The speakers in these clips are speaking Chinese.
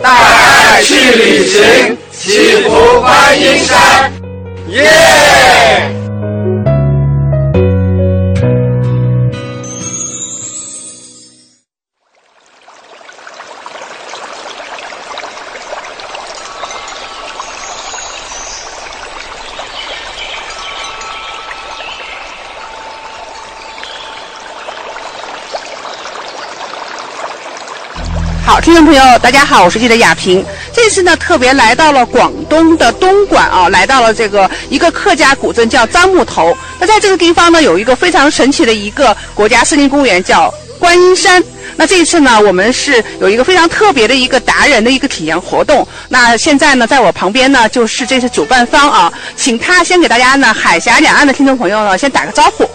大爱去旅行，祈福观音山，耶！听众朋友，大家好，我是记者雅萍。这次呢，特别来到了广东的东莞啊，来到了这个一个客家古镇叫樟木头。那在这个地方呢，有一个非常神奇的一个国家森林公园，叫观音山。那这一次呢，我们是有一个非常特别的一个达人的一个体验活动。那现在呢，在我旁边呢，就是这次主办方啊，请他先给大家呢，海峡两岸的听众朋友呢，先打个招呼。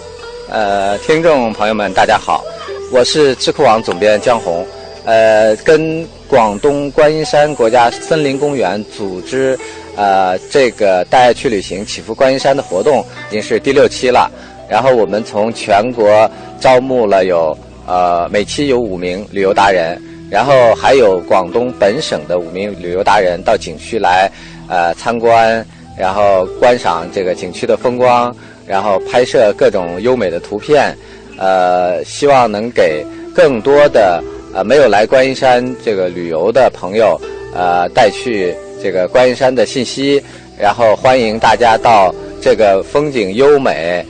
呃，听众朋友们，大家好，我是智库网总编江红。呃，跟广东观音山国家森林公园组织呃这个带爱去旅行祈福观音山的活动，已经是第六期了。然后我们从全国招募了有呃每期有五名旅游达人，然后还有广东本省的五名旅游达人到景区来呃参观，然后观赏这个景区的风光，然后拍摄各种优美的图片，呃，希望能给更多的。呃，没有来观音山这个旅游的朋友，呃，带去这个观音山的信息，然后欢迎大家到这个风景优美、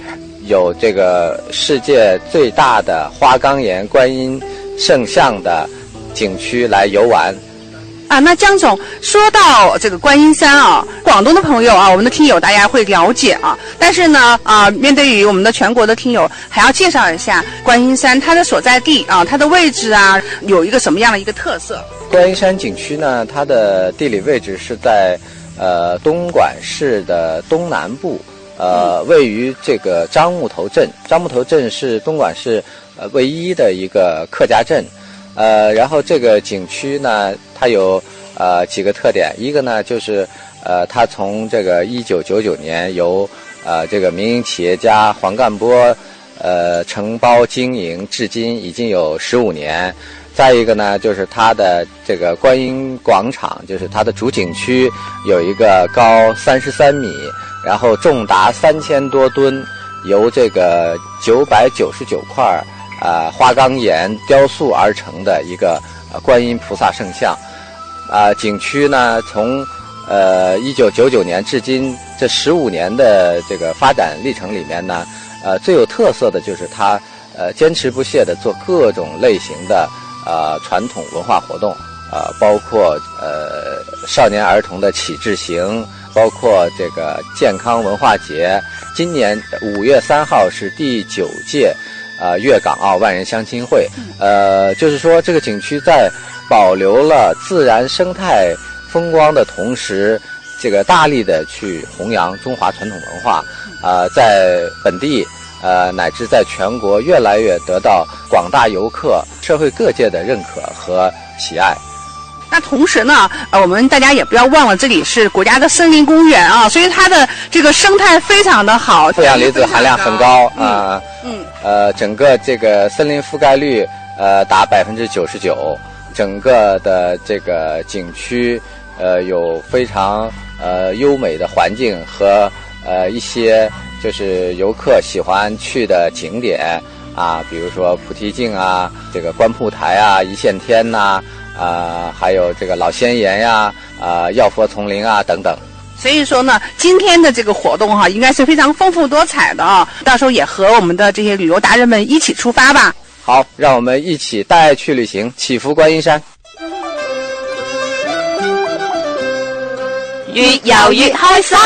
有这个世界最大的花岗岩观音圣像的景区来游玩。啊，那江总说到这个观音山啊，广东的朋友啊，我们的听友大家会了解啊。但是呢，啊，面对于我们的全国的听友，还要介绍一下观音山它的所在地啊，它的位置啊，有一个什么样的一个特色？观音山景区呢，它的地理位置是在呃东莞市的东南部，呃，位于这个樟木头镇。樟木头镇是东莞市呃唯一的一个客家镇。呃，然后这个景区呢，它有呃几个特点，一个呢就是呃，它从这个一九九九年由呃这个民营企业家黄干波呃承包经营，至今已经有十五年。再一个呢，就是它的这个观音广场，就是它的主景区有一个高三十三米，然后重达三千多吨，由这个九百九十九块。啊，花岗岩雕塑而成的一个观音菩萨圣像，啊，景区呢从呃一九九九年至今这十五年的这个发展历程里面呢，呃最有特色的就是它呃坚持不懈地做各种类型的呃传统文化活动，呃，包括呃少年儿童的启智行，包括这个健康文化节，今年五月三号是第九届。呃，粤港澳万人相亲会，呃，就是说这个景区在保留了自然生态风光的同时，这个大力的去弘扬中华传统文化，啊，在本地，呃，乃至在全国越来越得到广大游客、社会各界的认可和喜爱。那同时呢，呃，我们大家也不要忘了，这里是国家的森林公园啊，所以它的这个生态非常的好，负氧离子含量很高啊。嗯。呃，整个这个森林覆盖率呃达百分之九十九，整个的这个景区呃有非常呃优美的环境和呃一些就是游客喜欢去的景点啊，比如说菩提径啊，这个观瀑台啊，一线天呐。啊，还有这个老仙岩呀，啊，药佛丛林啊，等等。所以说呢，今天的这个活动哈，应该是非常丰富多彩的啊。到时候也和我们的这些旅游达人们一起出发吧。好，让我们一起带爱去旅行，祈福观音山。越游越开心，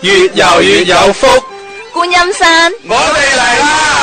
越游越有福。观音山，我哋嚟啦！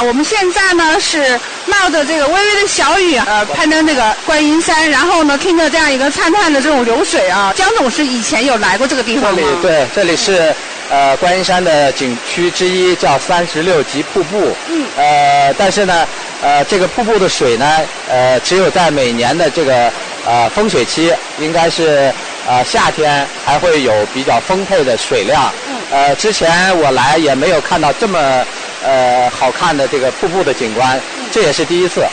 啊，我们现在呢是冒着这个微微的小雨，呃，攀登这个观音山，然后呢听着这样一个灿灿的这种流水啊。江总是以前有来过这个地方吗？这里对，这里是呃观音山的景区之一，叫三十六级瀑布。嗯。呃，但是呢，呃，这个瀑布的水呢，呃，只有在每年的这个呃风水期，应该是呃夏天还会有比较丰沛的水量。嗯。呃，之前我来也没有看到这么呃好看的这个瀑布的景观，这也是第一次。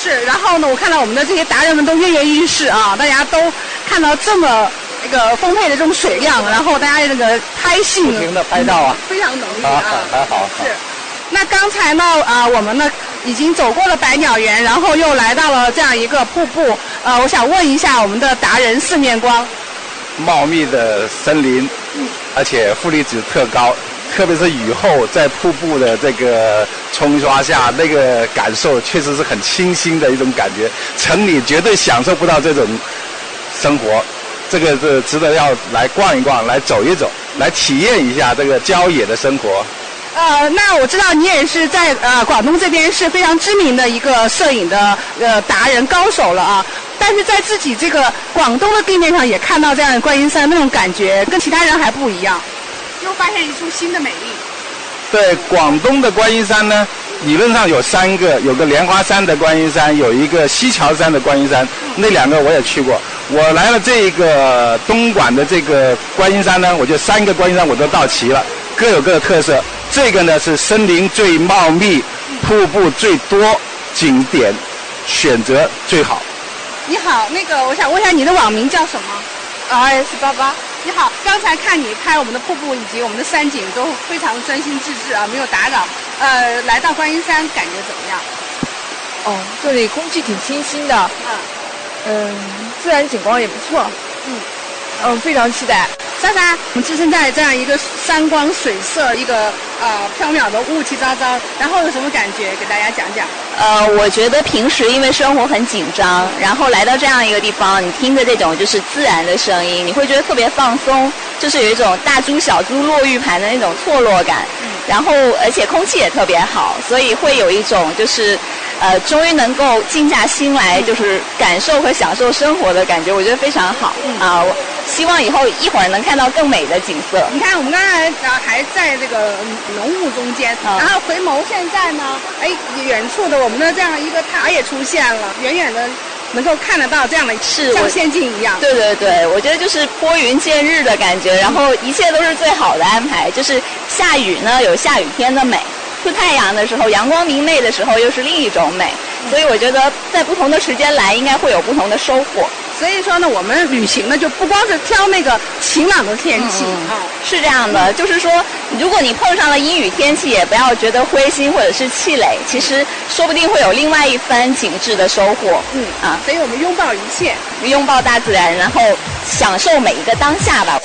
是，然后呢，我看到我们的这些达人们都跃跃欲试啊，大家都看到这么那个丰沛的这种水量，然后大家那个拍戏不停的拍照啊，非常努力啊啊。还好。是。那刚才呢，啊，我们呢已经走过了百鸟园，然后又来到了这样一个瀑布。呃，我想问一下我们的达人四面光，茂密的森林，而且负离子特高，特别是雨后在瀑布的这个冲刷下，那个感受确实是很清新的一种感觉。城里绝对享受不到这种生活，这个是值得要来逛一逛，来走一走，来体验一下这个郊野的生活。呃，那我知道你也是在呃广东这边是非常知名的一个摄影的呃达人高手了啊。但是在自己这个广东的地面上也看到这样的观音山，那种感觉跟其他人还不一样，又发现一处新的美丽。对，广东的观音山呢，理论上有三个，有个莲花山的观音山，有一个西樵山的观音山，那两个我也去过。我来了这个东莞的这个观音山呢，我就三个观音山我都到齐了，各有各的特色。这个呢是森林最茂密，瀑布最多，景点选择最好。你好，那个我想问一下你的网名叫什么？R S 八八。你好，刚才看你拍我们的瀑布以及我们的山景都非常专心致志啊，没有打扰。呃，来到观音山感觉怎么样？哦，这里空气挺清新的。嗯。嗯，自然景观也不错。嗯。嗯，非常期待。莎莎，我们置身在这样一个山光水色、一个呃缥缈的雾气昭昭，然后有什么感觉？给大家讲讲。呃，我觉得平时因为生活很紧张，然后来到这样一个地方，你听着这种就是自然的声音，你会觉得特别放松，就是有一种大珠小珠落玉盘的那种错落感。嗯。然后，而且空气也特别好，所以会有一种就是。呃，终于能够静下心来，就是感受和享受生活的感觉，我觉得非常好啊！我希望以后一会儿能看到更美的景色。你看，我们刚才啊还在这个浓雾中间，然后回眸现在呢，哎，远处的我们的这样一个塔也出现了，远远的能够看得到这样的，是像仙境一样。对对对，我觉得就是拨云见日的感觉，然后一切都是最好的安排。就是下雨呢，有下雨天的美。出太阳的时候，阳光明媚的时候，又是另一种美。所以我觉得，在不同的时间来，应该会有不同的收获。所以说呢，我们旅行呢，就不光是挑那个晴朗的天气啊，是这样的。就是说，如果你碰上了阴雨天气，也不要觉得灰心或者是气馁。其实，说不定会有另外一番景致的收获。嗯啊，所以我们拥抱一切，拥抱大自然，然后享受每一个当下吧。